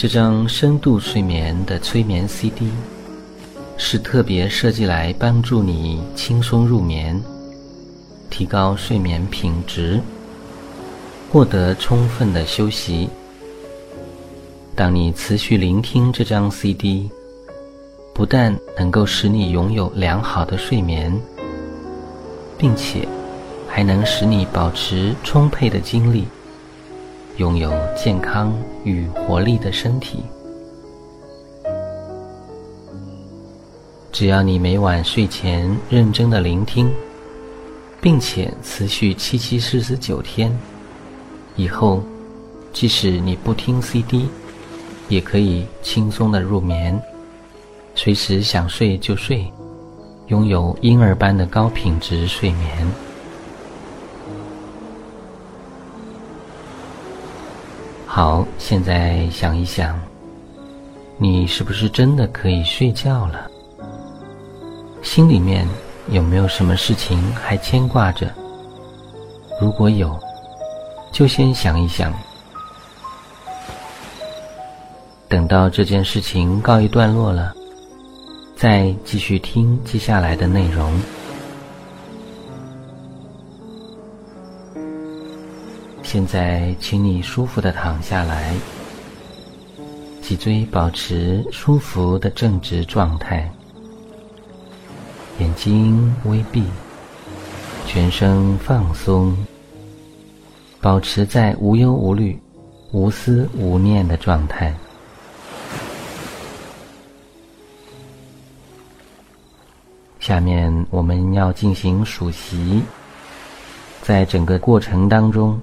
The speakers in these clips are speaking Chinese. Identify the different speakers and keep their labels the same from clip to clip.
Speaker 1: 这张深度睡眠的催眠 CD 是特别设计来帮助你轻松入眠，提高睡眠品质，获得充分的休息。当你持续聆听这张 CD，不但能够使你拥有良好的睡眠，并且还能使你保持充沛的精力。拥有健康与活力的身体。只要你每晚睡前认真的聆听，并且持续七七四十九天，以后即使你不听 CD，也可以轻松的入眠，随时想睡就睡，拥有婴儿般的高品质睡眠。好，现在想一想，你是不是真的可以睡觉了？心里面有没有什么事情还牵挂着？如果有，就先想一想，等到这件事情告一段落了，再继续听接下来的内容。现在，请你舒服的躺下来，脊椎保持舒服的正直状态，眼睛微闭，全身放松，保持在无忧无虑、无思无念的状态。下面我们要进行数息，在整个过程当中。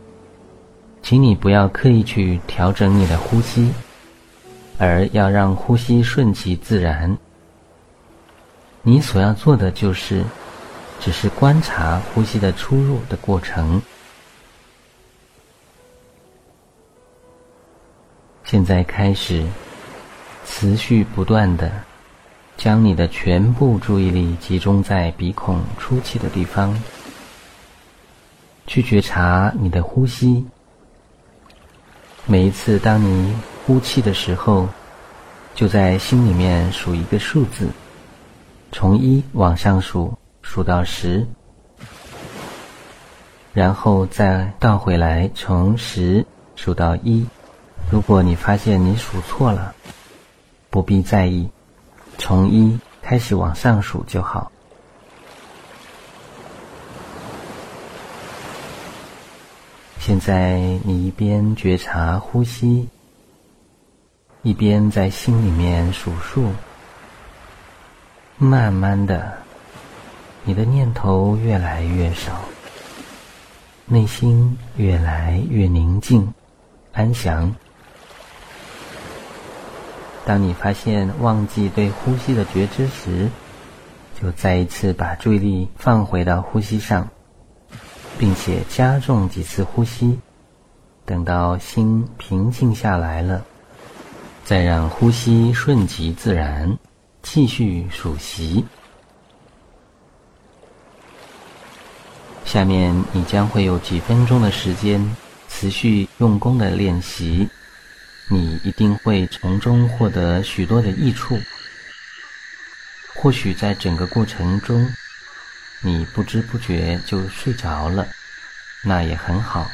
Speaker 1: 请你不要刻意去调整你的呼吸，而要让呼吸顺其自然。你所要做的就是，只是观察呼吸的出入的过程。现在开始，持续不断的将你的全部注意力集中在鼻孔出气的地方，去觉察你的呼吸。每一次当你呼气的时候，就在心里面数一个数字，从一往上数，数到十，然后再倒回来，从十数到一。如果你发现你数错了，不必在意，从一开始往上数就好。现在，你一边觉察呼吸，一边在心里面数数。慢慢的，你的念头越来越少，内心越来越宁静、安详。当你发现忘记对呼吸的觉知时，就再一次把注意力放回到呼吸上。并且加重几次呼吸，等到心平静下来了，再让呼吸顺其自然，继续数息。下面你将会有几分钟的时间持续用功的练习，你一定会从中获得许多的益处。或许在整个过程中。你不知不觉就睡着了，那也很好。